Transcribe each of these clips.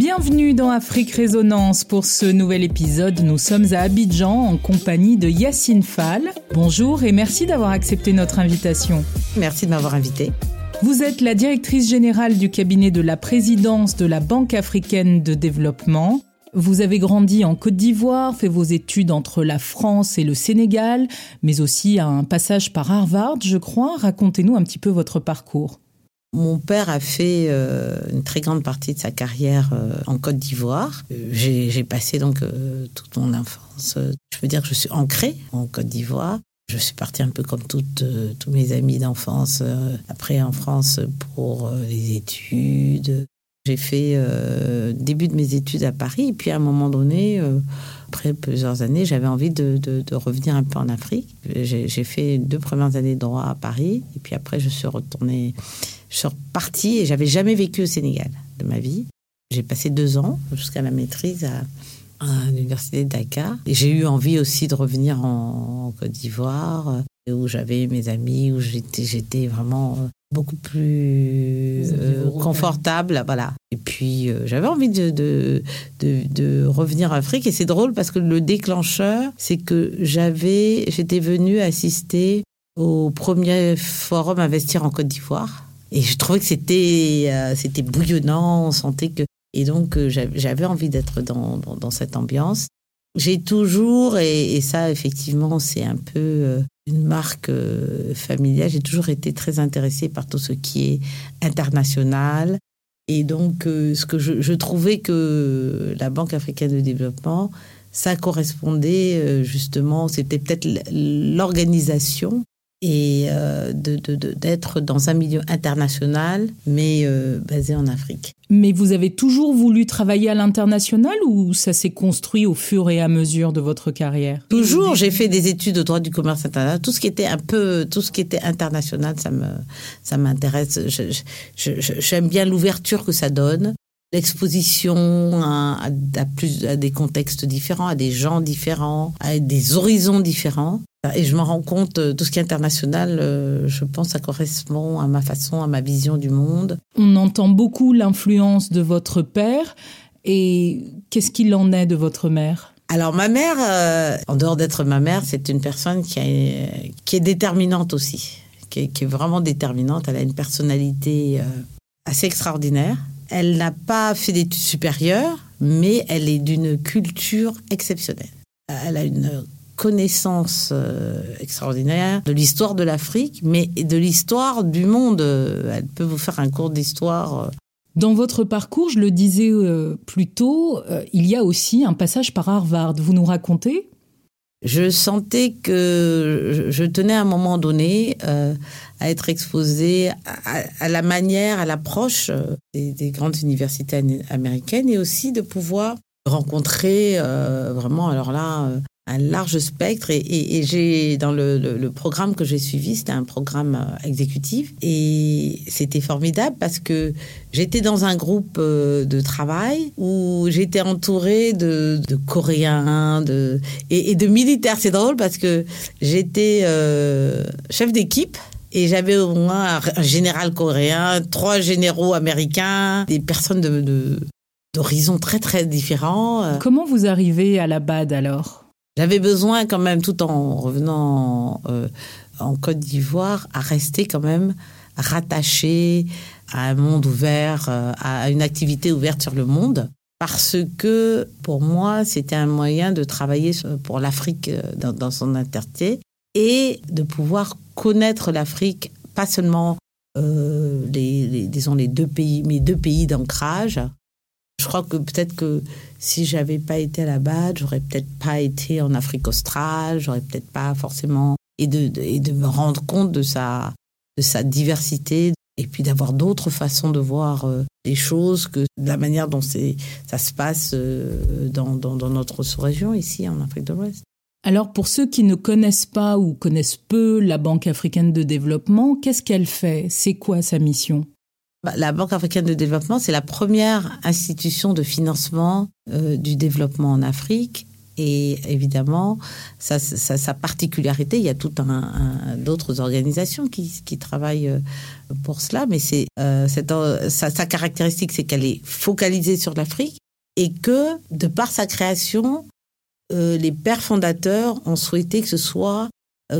Bienvenue dans Afrique Résonance. Pour ce nouvel épisode, nous sommes à Abidjan en compagnie de Yacine Fall. Bonjour et merci d'avoir accepté notre invitation. Merci de m'avoir invité. Vous êtes la directrice générale du cabinet de la présidence de la Banque africaine de développement. Vous avez grandi en Côte d'Ivoire, fait vos études entre la France et le Sénégal, mais aussi un passage par Harvard, je crois. Racontez-nous un petit peu votre parcours. Mon père a fait euh, une très grande partie de sa carrière euh, en Côte d'Ivoire. Euh, j'ai passé donc toute mon enfance. Je veux dire que je suis ancrée en Côte d'Ivoire. Je suis partie un peu comme tous mes amis d'enfance, après en France pour les études. J'ai fait début de mes études à Paris, et puis à un moment donné, après plusieurs années, j'avais envie de, revenir un peu en Afrique. J'ai fait deux premières années de droit à Paris, et puis après, je suis retournée je suis repartie et j'avais jamais vécu au Sénégal de ma vie. J'ai passé deux ans jusqu'à la maîtrise à, l'université de Dakar. Et j'ai eu envie aussi de revenir en, Côte d'Ivoire, euh, où j'avais mes amis, où j'étais, vraiment euh, beaucoup plus euh, confortable, voilà. Et puis j'avais envie de de, de, de, revenir en Afrique et c'est drôle parce que le déclencheur, c'est que j'avais, j'étais venue assister au premier forum Investir en Côte d'Ivoire et je trouvais que c'était euh, c'était bouillonnant, on sentait que et donc euh, j'avais envie d'être dans, dans, cette ambiance. J'ai toujours et, ça effectivement c'est un peu euh, une marque familiale. J'ai toujours été très intéressée par tout ce qui est international. Et donc ce que je, je trouvais que la Banque africaine de développement ça correspondait justement, c'était peut-être l'organisation et euh, d'être dans un milieu international, mais euh, basé en Afrique. Mais vous avez toujours voulu travailler à l'international ou ça s'est construit au fur et à mesure de votre carrière? Toujours, j'ai fait des études de droit du commerce international. Tout ce qui était un peu, tout ce qui était international, ça me, ça m'intéresse. J'aime bien l'ouverture que ça donne l'exposition à, à, plus, à des contextes différents, à des gens différents, à des horizons différents. Et je me rends compte, euh, tout ce qui est international, euh, je pense, ça correspond à ma façon, à ma vision du monde. On entend beaucoup l'influence de votre père. Et qu'est-ce qu'il en est de votre mère? Alors ma mère, euh, en dehors d'être ma mère, c'est une personne qui, qui est déterminante aussi, qui est, vraiment déterminante. Elle a une personnalité assez extraordinaire. Elle n'a pas fait d'études supérieures, mais elle est d'une culture exceptionnelle. Elle a une connaissance euh, extraordinaire de l'histoire de l'Afrique, mais de l'histoire du monde. Elle peut vous faire un cours d'histoire. Euh. Dans votre parcours, je le disais euh, plus tôt, il y a aussi un passage par Harvard. Vous nous racontez? Je sentais que je tenais à un moment donné à être exposée à, la manière, à l'approche des, des, grandes universités américaines et aussi de pouvoir rencontrer vraiment, alors là, un large spectre et, j'ai dans le, programme que j'ai suivi c'était un programme euh, exécutif et c'était formidable parce que j'étais dans un groupe euh, de travail où j'étais entourée de, coréens de et, de militaires c'est drôle parce que j'étais euh, chef d'équipe et j'avais au moins un général coréen, trois généraux américains, des personnes de, d'horizons très très différents. Comment vous arrivez à la BAD alors? J'avais besoin quand même, tout en revenant euh, en Côte d'Ivoire, à rester quand même rattaché à un monde ouvert, euh, à une activité ouverte sur le monde. Parce que pour moi, c'était un moyen de travailler pour l'Afrique euh, dans, son entièreté et de pouvoir connaître l'Afrique, pas seulement les, disons les deux pays, mes deux pays d'ancrage, je crois que peut-être que si j'avais pas été à la BAD, j'aurais peut-être pas été en Afrique australe, j'aurais peut-être pas forcément et de, et de me rendre compte de sa de sa diversité et puis d'avoir d'autres façons de voir euh, les choses que la manière dont ça se passe euh, dans, dans, notre sous-région ici en Afrique de l'Ouest. Alors pour ceux qui ne connaissent pas ou connaissent peu la Banque africaine de développement, qu'est-ce qu'elle fait? C'est quoi sa mission? La Banque africaine de développement, c'est la première institution de financement euh, du développement en Afrique. Et évidemment, sa, particularité, il y a tout un, d'autres organisations qui, qui, travaillent euh, pour cela, mais c'est euh, sa, sa, caractéristique, c'est qu'elle est focalisée sur l'Afrique et que, de par sa création, euh, les pères fondateurs ont souhaité que ce soit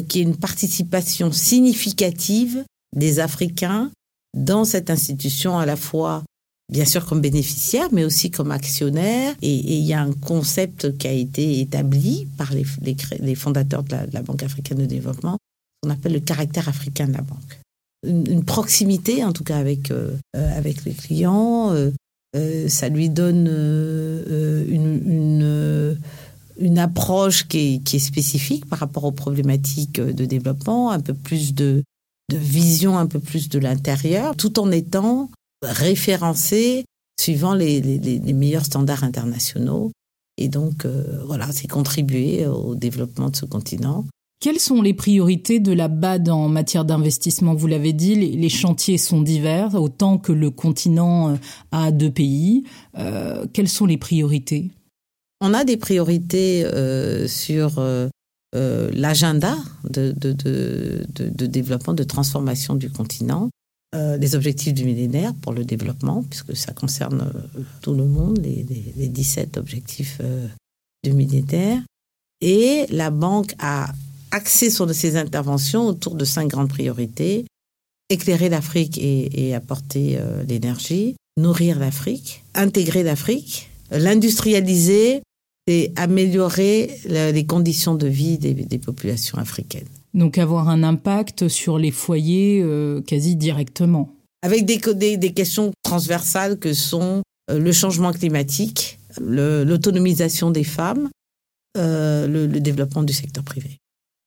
qu'il y ait une participation significative des Africains dans cette institution à la fois bien sûr comme bénéficiaire, mais aussi comme actionnaire. Et, il y a un concept qui a été établi par les, fondateurs de la, Banque africaine de développement, qu'on appelle le caractère africain de la banque. Une, proximité, en tout cas, avec, euh, euh, avec les clients. Euh, ça lui donne une, approche qui est spécifique par rapport aux problématiques de développement, un peu plus de, de vision, un peu plus de l'intérieur, tout en étant référencé suivant les, meilleurs standards internationaux. Et donc, euh, voilà, c'est contribuer au développement de ce continent. Quelles sont les priorités de la BAD en matière d'investissement? Vous l'avez dit, les, chantiers sont divers, autant que le continent euh, a deux pays. Euh, quelles sont les priorités? On a des priorités sur l'agenda de, développement, de transformation du continent. Euh, les objectifs du millénaire pour le développement, puisque ça concerne euh, tout le monde, les, les, 17 objectifs euh, du millénaire. Et la banque a axé sur ses interventions autour de cinq grandes priorités. Éclairer l'Afrique et, apporter l'énergie, nourrir l'Afrique, intégrer l'Afrique, l'industrialiser et améliorer les conditions de vie des populations africaines. Donc avoir un impact sur les foyers euh, quasi directement. Avec des, des, questions transversales que sont euh, le changement climatique, l'autonomisation des femmes, euh, le développement du secteur privé.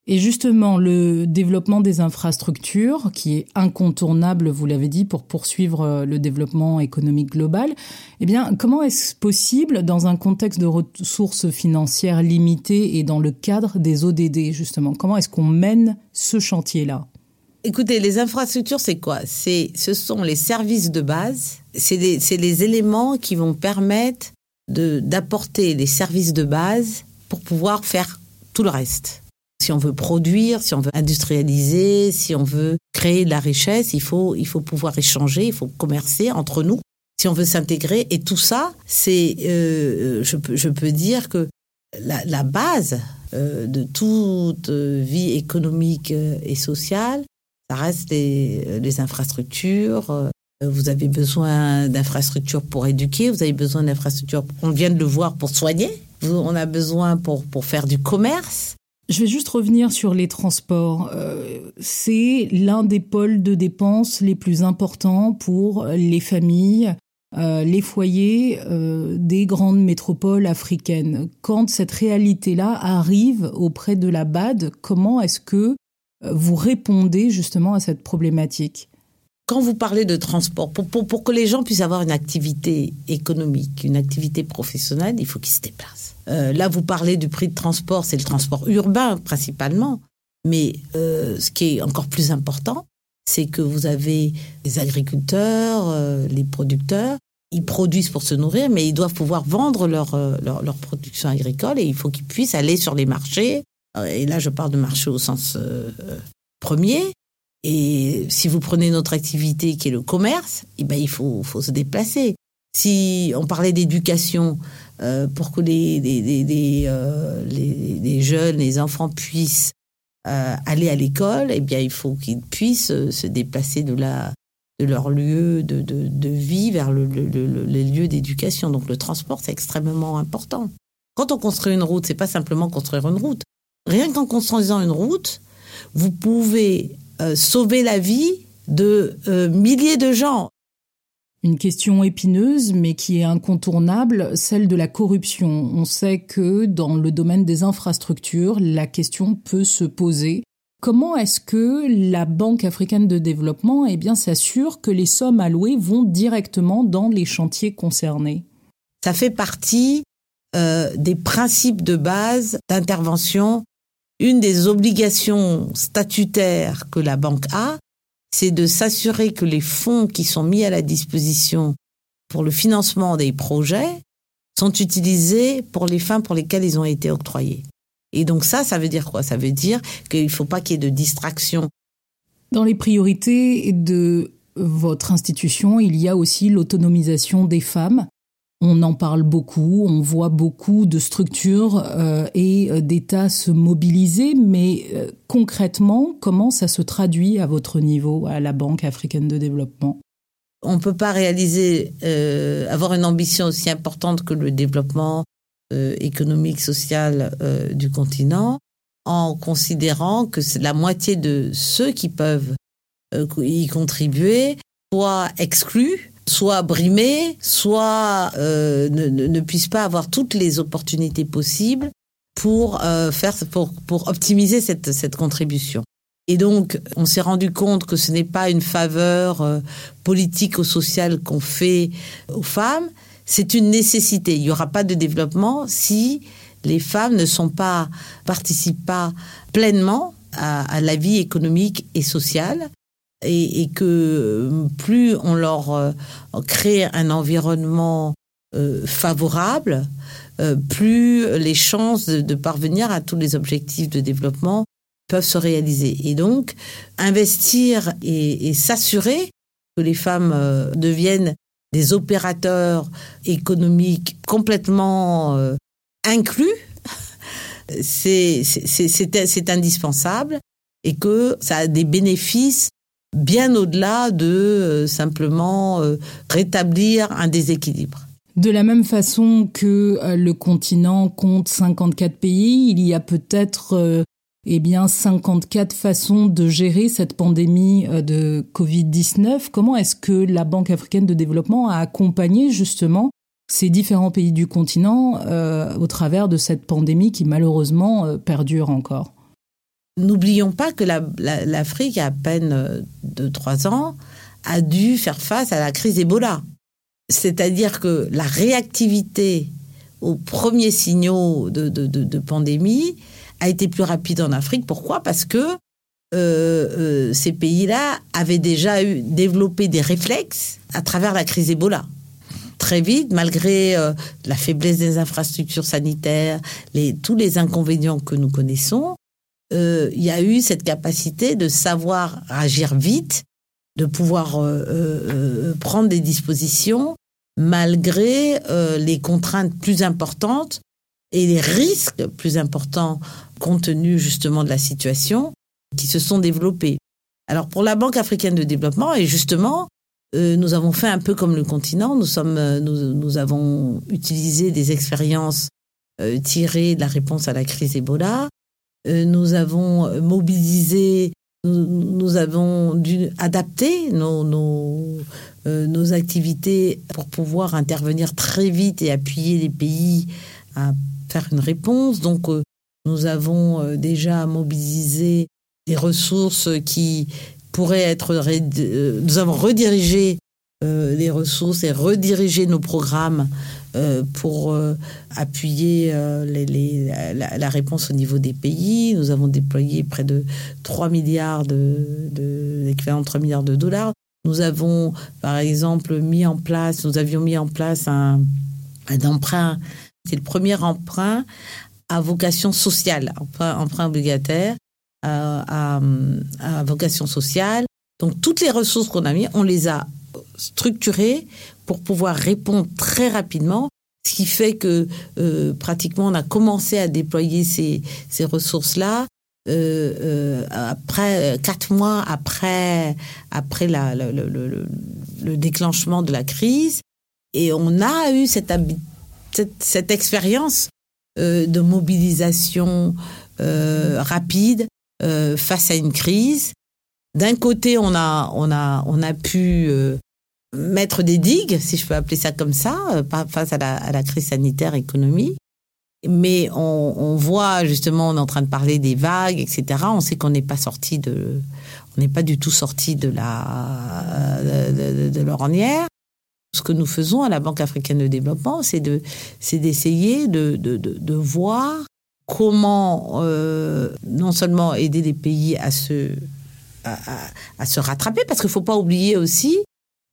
Et justement, le développement des infrastructures, qui est incontournable, vous l'avez dit, pour poursuivre euh, le développement économique global, eh bien, comment est-ce possible dans un contexte de ressources financières limitées et dans le cadre des ODD, justement? Comment est-ce qu'on mène ce chantier-là? Écoutez, les infrastructures, c'est quoi? C'est, ce sont les services de base. C'est les éléments qui vont permettre d'apporter les services de base pour pouvoir faire tout le reste. Si on veut produire, si on veut industrialiser, si on veut créer de la richesse, il faut, il faut pouvoir échanger, il faut commercer entre nous. Si on veut s'intégrer, et tout ça, c'est, euh, je, peux, je peux dire que la, base euh, de toute vie économique et sociale, ça reste les, les infrastructures. Vous avez besoin d'infrastructures pour éduquer, vous avez besoin d'infrastructures, on vient de le voir, pour soigner. On a besoin pour, pour faire du commerce. Je vais juste revenir sur les transports. Euh, c'est l'un des pôles de dépenses les plus importants pour les familles, euh, les foyers euh, des grandes métropoles africaines. Quand cette réalité-là arrive auprès de la BAD, comment est-ce que vous répondez justement à cette problématique? Quand vous parlez de transport, pour, pour, que les gens puissent avoir une activité économique, une activité professionnelle, il faut qu'ils se déplacent. Euh, là, vous parlez du prix de transport, c'est le transport urbain principalement. Mais euh, ce qui est encore plus important, c'est que vous avez les agriculteurs, euh, les producteurs, ils produisent pour se nourrir, mais ils doivent pouvoir vendre leur, leur, leur production agricole et il faut qu'ils puissent aller sur les marchés. Et là, je parle de marché au sens premier. Et si vous prenez notre activité qui est le commerce, eh ben, il faut, faut se déplacer. Si on parlait d'éducation, euh, pour que les, les, euh, les, les, jeunes, les enfants puissent euh, aller à l'école, eh bien, il faut qu'ils puissent se déplacer de, la, de leur lieu de, de, de vie vers le, le, les lieux d'éducation. Donc, le transport, c'est extrêmement important. Quand on construit une route, c'est pas simplement construire une route. Rien qu'en construisant une route, vous pouvez sauver la vie de milliers de gens. Une question épineuse, mais qui est incontournable, celle de la corruption. On sait que dans le domaine des infrastructures, la question peut se poser. Comment est-ce que la Banque africaine de développement eh bien, s'assure que les sommes allouées vont directement dans les chantiers concernés? Ça fait partie euh, des principes de base d'intervention. Une des obligations statutaires que la banque a, c'est de s'assurer que les fonds qui sont mis à la disposition pour le financement des projets sont utilisés pour les fins pour lesquelles ils ont été octroyés. Et donc ça, ça veut dire quoi? Ça veut dire qu'il ne faut pas qu'il y ait de distraction. Dans les priorités de votre institution, il y a aussi l'autonomisation des femmes. On en parle beaucoup, on voit beaucoup de structures euh, et euh, d'États se mobiliser, mais euh, concrètement, comment ça se traduit à votre niveau, à la Banque africaine de développement? On ne peut pas réaliser, avoir une ambition aussi importante que le développement économique, social du continent en considérant que la moitié de ceux qui peuvent y contribuer soit exclus soit brimés, soit euh, ne, ne, puissent pas avoir toutes les opportunités possibles pour euh, faire pour, pour optimiser cette, cette contribution. Et donc, on s'est rendu compte que ce n'est pas une faveur euh, politique ou sociale qu'on fait aux femmes, c'est une nécessité. Il n'y aura pas de développement si les femmes ne sont pas participent pas pleinement à, à la vie économique et sociale et, que euh, plus on leur euh, crée un environnement euh, favorable, plus les chances de, parvenir à tous les objectifs de développement peuvent se réaliser. Et donc, investir et, et s'assurer que les femmes deviennent des opérateurs économiques complètement inclus, c'est indispensable et que ça a des bénéfices bien au-delà de euh, simplement euh, rétablir un déséquilibre. De la même façon que euh, le continent compte 54 pays, il y a peut-être eh bien 54 façons de gérer cette pandémie de Covid-19. Comment est-ce que la Banque africaine de développement a accompagné justement ces différents pays du continent au travers de cette pandémie qui malheureusement perdure encore? N'oublions pas que l'Afrique, la, à peine euh, de trois ans, a dû faire face à la crise Ebola. C'est-à-dire que la réactivité aux premiers signaux de, pandémie a été plus rapide en Afrique. Pourquoi? Parce que euh, euh, ces pays-là avaient déjà eu développé des réflexes à travers la crise Ebola. Très vite, malgré la faiblesse des infrastructures sanitaires, les, tous les inconvénients que nous connaissons, euh, il y a eu cette capacité de savoir agir vite, de pouvoir euh, euh, prendre des dispositions malgré les contraintes plus importantes et les risques plus importants compte tenu justement de la situation qui se sont développés. Alors pour la Banque africaine de développement, et justement, nous avons fait un peu comme le continent, nous, sommes, nous, avons utilisé des expériences tirées de la réponse à la crise Ebola, euh, nous avons mobilisé, nous, avons dû adapter euh, nos, activités pour pouvoir intervenir très vite et appuyer les pays à faire une réponse. Donc, euh, nous avons déjà mobilisé des ressources qui pourraient être... Nous avons redirigé les ressources et redirigé nos programmes euh, pour euh, appuyer euh, la, réponse au niveau des pays. Nous avons déployé près de 3 milliards de, de l'équivalent de 3 milliards de dollars. Nous avons, par exemple, mis en place, nous avions mis en place un, un emprunt. C'est le premier emprunt à vocation sociale, emprunt, emprunt obligataire à, à, vocation sociale. Donc toutes les ressources qu'on a mis, on les a structurées pour pouvoir répondre très rapidement. Ce qui fait que euh, pratiquement on a commencé à déployer ces, ces ressources-là euh, euh, après quatre mois après après la, le, le, le, déclenchement de la crise et on a eu cette cette, cette expérience euh, de mobilisation euh, rapide euh, face à une crise. D'un côté, on a on a on a pu mettre des digues, si je peux appeler ça comme ça, euh, face à la, crise sanitaire économique. Mais on, voit justement, on est en train de parler des vagues, etc. On sait qu'on n'est pas sorti de, on n'est pas du tout sorti de la de, l'ornière. Ce que nous faisons à la Banque africaine de développement, c'est de, c'est d'essayer de, de, de, voir comment euh, non seulement aider les pays à se à se rattraper, parce qu'il faut pas oublier aussi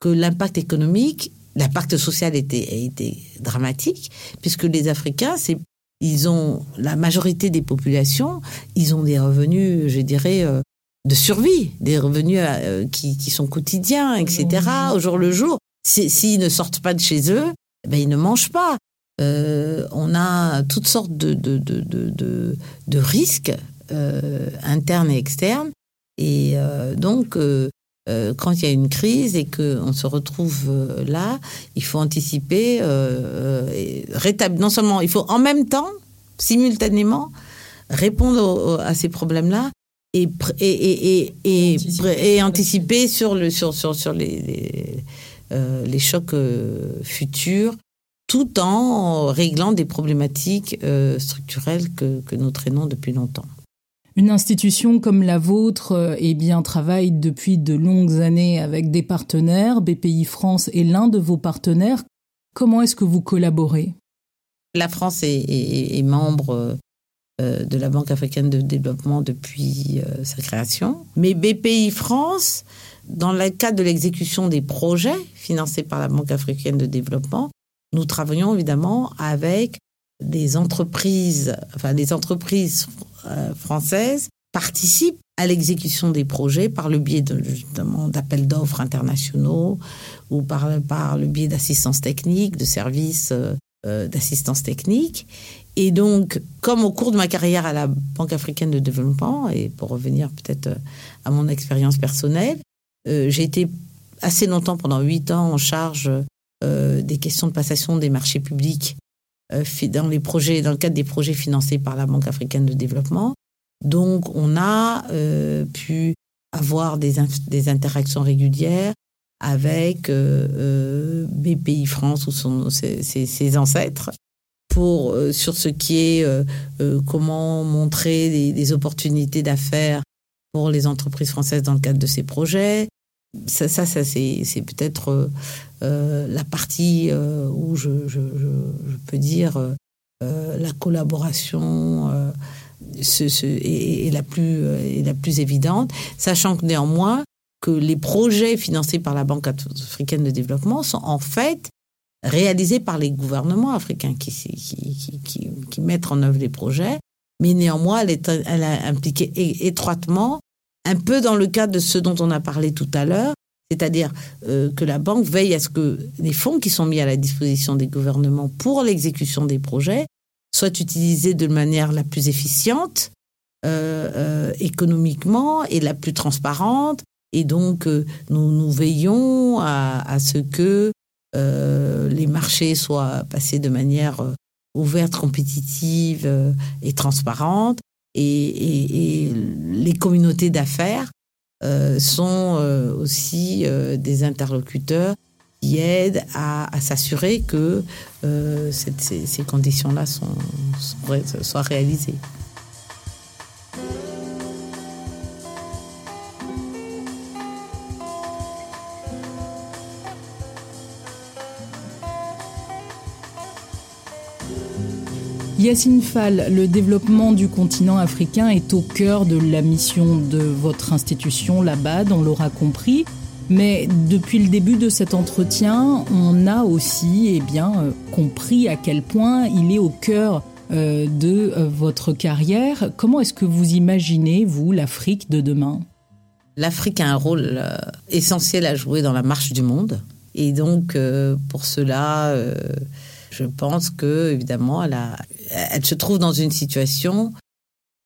que l'impact économique l'impact social était, était dramatique, puisque les Africains, c'est ils ont la majorité des populations, ils ont des revenus, je dirais, euh, de survie, des revenus euh, qui, qui, sont quotidiens, etc. Au jour le jour. S'ils ne sortent pas de chez eux, eh ben, ils ne mangent pas. Euh, on a toutes sortes de, de, de, de, de risques euh, internes et externes. Et euh, donc, euh, euh, quand il y a une crise et qu'on se retrouve euh, là, il faut anticiper, rétablir. Non seulement, il faut en même temps, simultanément, répondre au, à ces problèmes-là et, et, et, et, anticiper, et anticiper sur, le, sur, sur, sur les, les, euh, les chocs euh, futurs, tout en réglant des problématiques euh, structurelles que, que nous traînons depuis longtemps. Une institution comme la vôtre eh bien, travaille depuis de longues années avec des partenaires. BPI France est l'un de vos partenaires. Comment est-ce que vous collaborez? La France est membre euh, de la Banque africaine de développement depuis euh, sa création. Mais BPI France, dans le cadre de l'exécution des projets financés par la Banque africaine de développement, nous travaillons évidemment avec des entreprises, enfin des entreprises euh, françaises participent à l'exécution des projets par le biais justement d'appels d'offres internationaux ou par, le biais d'assistance technique, de services euh, d'assistance technique. Et donc, comme au cours de ma carrière à la Banque africaine de développement, et pour revenir peut-être euh, à mon expérience personnelle, euh, j'ai été assez longtemps, pendant huit ans, en charge euh, des questions de passation des marchés publics euh, dans les projets, dans le cadre des projets financés par la Banque africaine de développement. Donc, on a euh, pu avoir des, des, interactions régulières avec euh, BPI France ou son, ses, ses, ancêtres pour euh, sur ce qui est euh, euh, comment montrer des, des opportunités d'affaires pour les entreprises françaises dans le cadre de ces projets. Ça, ça, c'est, peut-être euh, la partie euh, où je, peux dire euh, la collaboration est, est, la plus, est évidente, sachant que néanmoins que les projets financés par la Banque africaine de développement sont en fait réalisés par les gouvernements africains qui, mettent en œuvre les projets, mais néanmoins, elle, est, elle a impliqué étroitement, un peu dans le cadre de ce dont on a parlé tout à l'heure, c'est-à-dire euh, que la banque veille à ce que les fonds qui sont mis à la disposition des gouvernements pour l'exécution des projets soient utilisés de manière la plus efficiente euh, euh, économiquement et la plus transparente. Et donc, nous, nous veillons à, ce que les marchés soient passés de manière ouverte, compétitive et transparente. Et, les communautés d'affaires euh, sont euh, aussi euh, des interlocuteurs qui aident à, s'assurer que ces, conditions-là sont, soient réalisées. Yacine Fall, le développement du continent africain est au cœur de la mission de votre institution, la BAD, on l'aura compris. Mais depuis le début de cet entretien, on a aussi eh bien, euh, compris à quel point il est au cœur euh, de euh, votre carrière. Comment est-ce que vous imaginez, vous, l'Afrique de demain? L'Afrique a un rôle essentiel à jouer dans la marche du monde. Et donc, pour cela, je pense que évidemment, elle, a, elle, se trouve dans une situation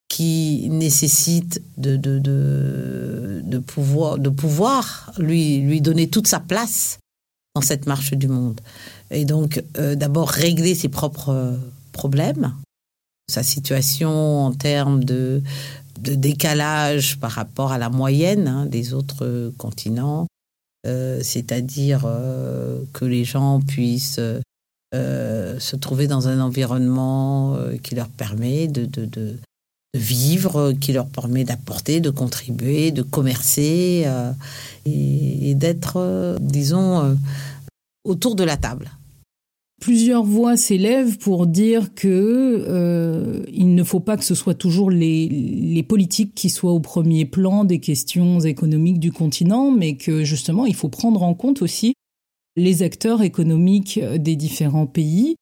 qui nécessite de, de, de, de, pouvoir, de pouvoir lui, lui donner toute sa place dans cette marche du monde. Et donc, euh, d'abord, régler ses propres problèmes, sa situation en termes de, de décalage par rapport à la moyenne hein, des autres continents, euh, c'est-à-dire euh, que les gens puissent euh, se trouver dans un environnement euh, qui leur permet de, vivre, qui leur permet d'apporter, de contribuer, de commercer euh, et, d'être, disons, autour de la table. Plusieurs voix s'élèvent pour dire que il ne faut pas que ce soit toujours les politiques qui soient au premier plan des questions économiques du continent, mais que justement il faut prendre en compte aussi les acteurs économiques des différents pays.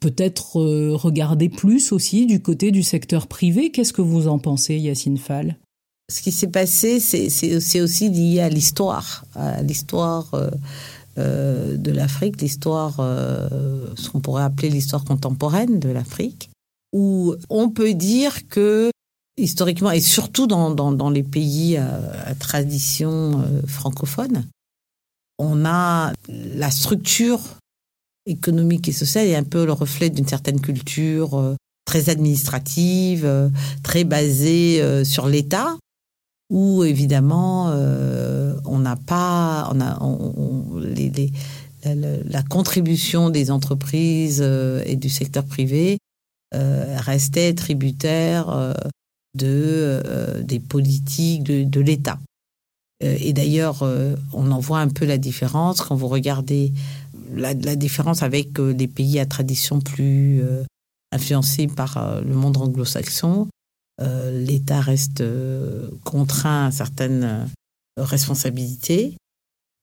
Peut-être regarder plus aussi du côté du secteur privé. Qu'est-ce que vous en pensez, Yacine Fall? Ce qui s'est passé, c'est aussi lié à l'histoire, à l'histoire euh, de l'Afrique, l'histoire, euh, ce qu'on pourrait appeler l'histoire contemporaine de l'Afrique, où on peut dire que historiquement, et surtout dans, les pays à, tradition euh, francophone, on a la structure économique et sociale est un peu le reflet d'une certaine culture très administrative, très basée sur l'État, où évidemment euh, on n'a pas, on a, les, la, contribution des entreprises euh, et du secteur privé euh, restait tributaire de des politiques de l'État. Et d'ailleurs, on en voit un peu la différence quand vous regardez la, différence avec les pays à tradition plus influencés par le monde anglo-saxon euh, l'État reste euh, contraint à certaines euh, responsabilités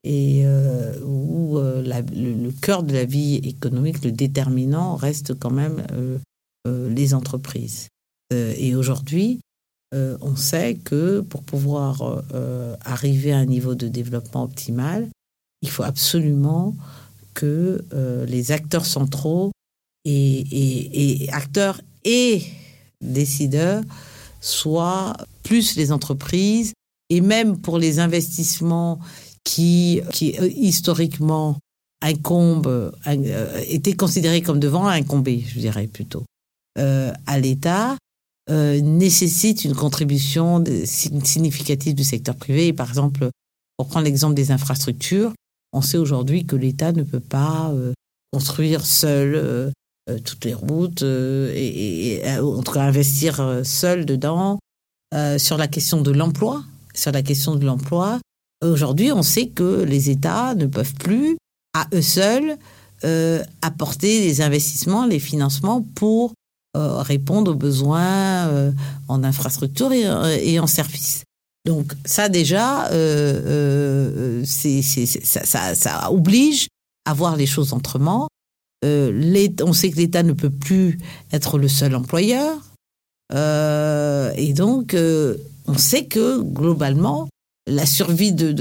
et où le, cœur de la vie économique, le déterminant, reste quand même les entreprises. et aujourd'hui, on sait que pour pouvoir arriver à un niveau de développement optimal, il faut absolument que les acteurs centraux et acteurs et décideurs soit plus les entreprises et même pour les investissements qui, qui euh, historiquement incombent, euh, étaient considérés comme devant incomber, je dirais plutôt, euh, à l'État, euh, nécessitent une contribution significative du secteur privé. par exemple, pour prendre l'exemple des infrastructures, on sait aujourd'hui que l'État ne peut pas construire seul euh, toutes les routes euh, et, et, en tout cas investir euh, seul dedans. sur la question de l'emploi, sur la question de l'emploi, aujourd'hui on sait que les États ne peuvent plus à eux seuls apporter les investissements, les financements pour répondre aux besoins en infrastructure et, en services. Donc ça déjà, ça, oblige à voir les choses autrement euh, on sait que l'État ne peut plus être le seul employeur. Euh, et donc, euh, on sait que globalement, la survie de,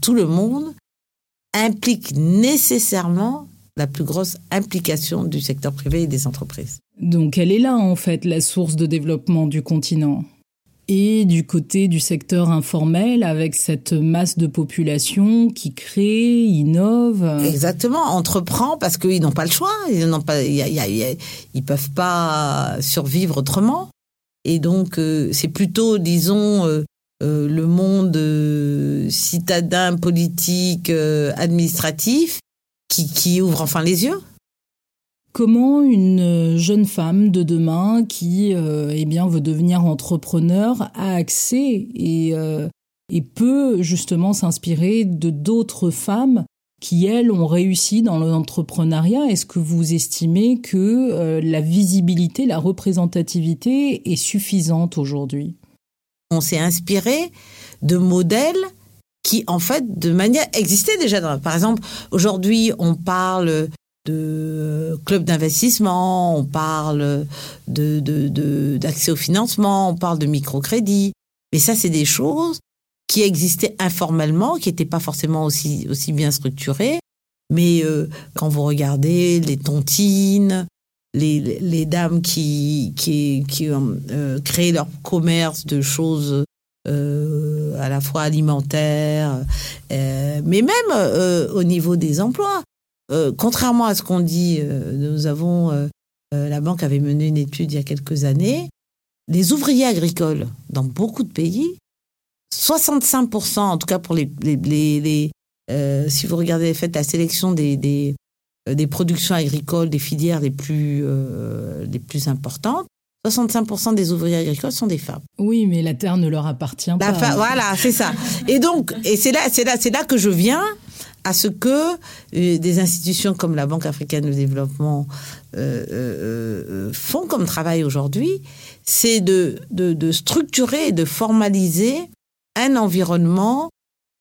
tout le monde implique nécessairement la plus grosse implication du secteur privé et des entreprises. Donc elle est là, en fait, la source de développement du continent et du côté du secteur informel avec cette masse de population qui crée, innove. Exactement, entreprend parce qu'ils n'ont pas le choix, ils n'ont pas, ils peuvent pas survivre autrement. Et donc euh, c'est plutôt, disons, euh, euh, le monde citadin, politique, administratif qui, qui ouvre enfin les yeux. Comment une jeune femme de demain qui euh, eh bien veut devenir entrepreneur a accès et, euh, et peut justement s'inspirer de d'autres femmes qui elles ont réussi dans l'entrepreneuriat? Est-ce que vous estimez que euh, la visibilité, la représentativité est suffisante aujourd'hui? On s'est inspiré de modèles qui en fait de manière existaient déjà. Par exemple, aujourd'hui, on parle de club d'investissement, on parle de, d'accès au financement, on parle de microcrédit. Mais ça, c'est des choses qui existaient informellement, qui n'étaient pas forcément aussi, aussi bien structurées. Mais euh, quand vous regardez les tontines, les, les dames qui, qui, qui ont euh, créé leur commerce de choses euh, à la fois alimentaires, mais même au niveau des emplois. Euh, contrairement à ce qu'on dit, euh, nous avons, euh, la banque avait mené une étude il y a quelques années, les ouvriers agricoles dans beaucoup de pays, 65%, en tout cas pour les, les, si vous regardez, faites la sélection des, des, des, productions agricoles, des filières les plus, les plus importantes, 65% des ouvriers agricoles sont des femmes. Oui, mais la terre ne leur appartient pas. voilà, c'est ça. Et donc, et c'est là, c'est là, c'est là que je viens à ce que euh, des institutions comme la Banque africaine de développement euh, euh, font comme travail aujourd'hui, c'est de, de, structurer et de formaliser un environnement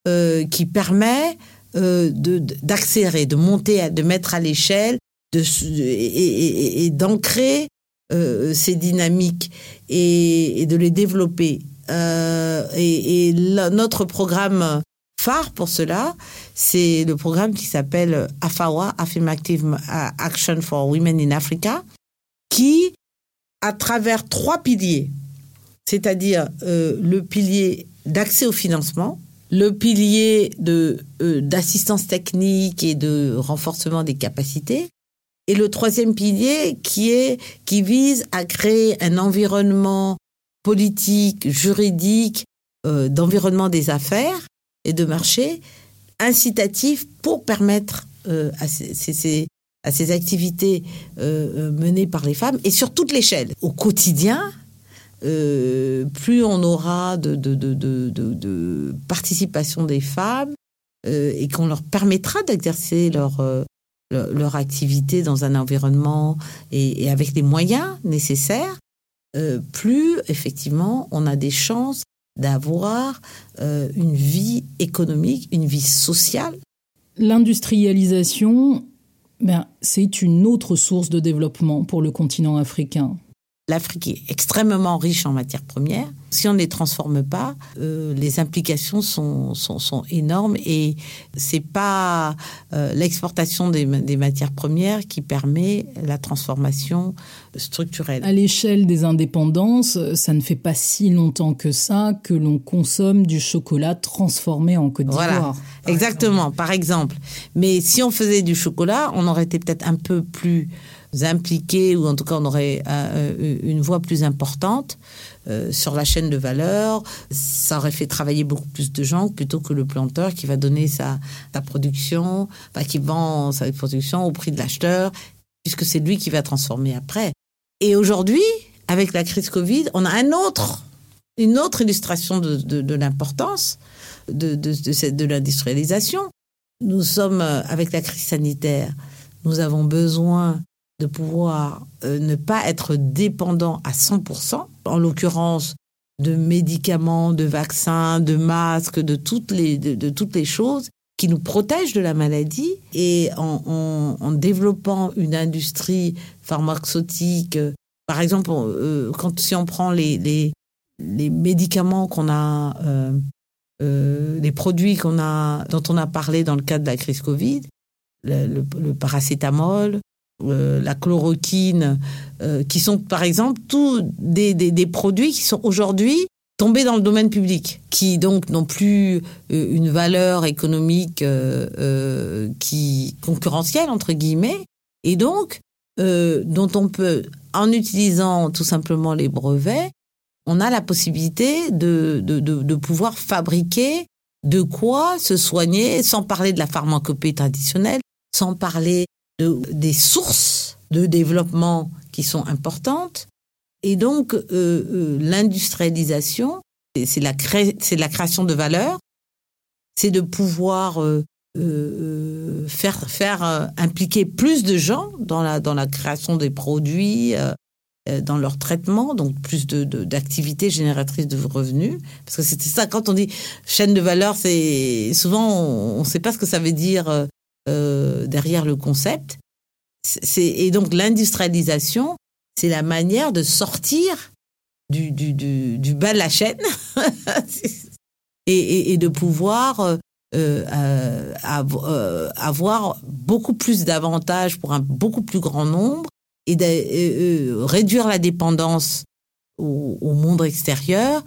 qui permet d'accélérer, de, monter, de mettre à l'échelle de, et, d'ancrer ces dynamiques et, de les développer. et, notre programme phare pour cela, c'est le programme qui s'appelle AFAWA, Affirmative Action for Women in Africa, qui, à travers trois piliers, c'est-à-dire euh, le pilier d'accès au financement, le pilier euh, d'assistance technique et de renforcement des capacités, et le troisième pilier qui est qui vise à créer un environnement politique, juridique, euh, d'environnement des affaires et de marché incitatif pour permettre euh, à, ces, à, ces, activités euh, euh, menées par les femmes et sur toute l'échelle. Au quotidien, plus on aura de, de, de, de participation des femmes et qu'on leur permettra d'exercer leur, leur, activité dans un environnement et, et avec les moyens nécessaires, plus effectivement on a des chances d'avoir euh, une vie économique, une vie sociale. L'industrialisation, ben, c'est une autre source de développement pour le continent africain. L'Afrique est extrêmement riche en matières premières. Si on ne les transforme pas, euh, les implications sont, sont, sont, énormes et c'est pas euh, l'exportation des, des, matières premières qui permet la transformation structurelle. À l'échelle des indépendances, ça ne fait pas si longtemps que ça que l'on consomme du chocolat transformé en Côte d'Ivoire. Voilà, exactement, par exemple. Mais si on faisait du chocolat, on aurait été peut-être un peu plus impliqués, ou en tout cas on aurait euh, une voix plus importante euh, sur la chaîne de valeur. Ça aurait fait travailler beaucoup plus de gens plutôt que le planteur qui va donner sa, production, qui vend sa production au prix de l'acheteur, puisque c'est lui qui va transformer après. Et aujourd'hui, avec la crise Covid, on a un autre, une autre illustration de, l'importance de, de, l'industrialisation. Nous sommes, euh, avec la crise sanitaire, nous avons besoin de pouvoir euh, ne pas être dépendant à 100%, en l'occurrence de médicaments, de vaccins, de masques, de toutes les, de, toutes les choses qui nous protègent de la maladie. Et en, en, développant une industrie pharmaceutique, par exemple, euh, quand si on prend les, les, les médicaments qu'on a, euh, les produits qu'on a, dont on a parlé dans le cadre de la crise Covid, le, le paracétamol, euh, la chloroquine, euh, qui sont par exemple tous des, des, produits qui sont aujourd'hui tombés dans le domaine public, qui donc n'ont plus euh, une valeur économique qui concurrentielle entre guillemets, et donc dont on peut, en utilisant tout simplement les brevets, on a la possibilité de, de, de, de pouvoir fabriquer de quoi se soigner, sans parler de la pharmacopée traditionnelle, sans parler de, des sources de développement qui sont importantes. Et donc, euh, euh, l'industrialisation, c'est la, la création de valeur, c'est de pouvoir euh, faire, faire impliquer plus de gens dans la, dans la création des produits, dans leur traitement, donc plus d'activités de, génératrices de revenus. Parce que c'était ça, quand on dit chaîne de valeur, c'est souvent on ne sait pas ce que ça veut dire euh, derrière le concept. et donc l'industrialisation, c'est la manière de sortir du, du, du, bas de la chaîne. Et, de pouvoir euh, euh, avoir beaucoup plus d'avantages pour un beaucoup plus grand nombre et de réduire la dépendance au, au, monde extérieur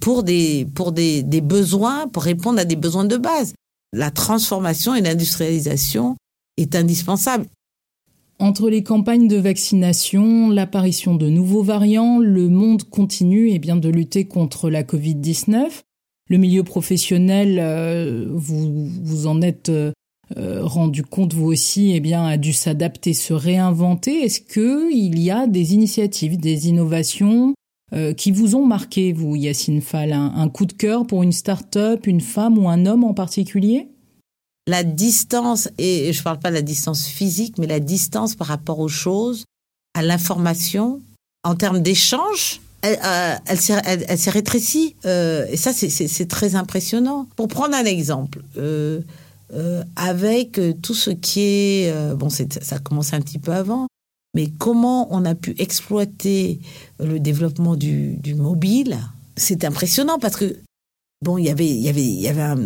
pour des pour des, des besoins pour répondre à des besoins de base la transformation et l'industrialisation est indispensable. Entre les campagnes de vaccination, l'apparition de nouveaux variants, le monde continue eh bien, de lutter contre la Covid-19. Le milieu professionnel, euh, vous vous en êtes euh, rendu compte vous aussi, eh bien, a dû s'adapter, se réinventer. Est-ce que il y a des initiatives, des innovations euh, qui vous ont marqué, vous, Yacine Fall? Un, coup de cœur pour une start-up, une femme ou un homme en particulier? La distance, et je ne parle pas de la distance physique, mais la distance par rapport aux choses, à l'information, en termes d'échange, elle, euh, s'est rétrécie. Euh, et ça, c'est très impressionnant. Pour prendre un exemple, avec tout ce qui est bon, ça a commencé un petit peu avant, mais comment on a pu exploiter le développement du, mobile, c'est impressionnant parce que, bon, y il y avait, y avait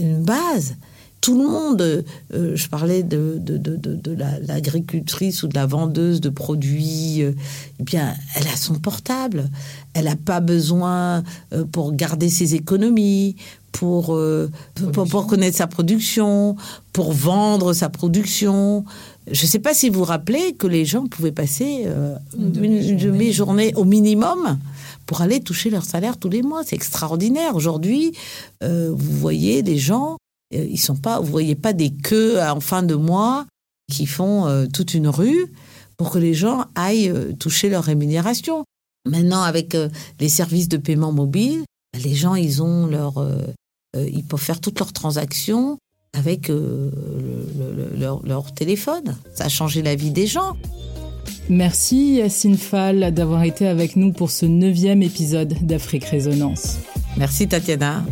une base. Tout le monde, euh, je parlais de, de, l'agricultrice ou de la vendeuse de produits, euh, eh bien, elle a son portable. Elle n'a pas besoin euh, pour garder ses économies, pour, pour, pour, connaître sa production, pour vendre sa production, je ne sais pas si vous vous rappelez que les gens pouvaient passer euh, une, demi-journée au minimum pour aller toucher leur salaire tous les mois. C'est extraordinaire. Aujourd'hui, euh, vous voyez des gens, euh, ils sont pas, vous voyez pas des queues en fin de mois qui font toute une rue pour que les gens aillent toucher leur rémunération. Maintenant, avec les services de paiement mobile, les gens, ils ont leur, ils peuvent faire toutes leurs transactions avec euh, leur, téléphone. Ça a changé la vie des gens. Merci Yacine Fall d'avoir été avec nous pour ce neuvième épisode d'Afrique Résonance. Merci Tatiana.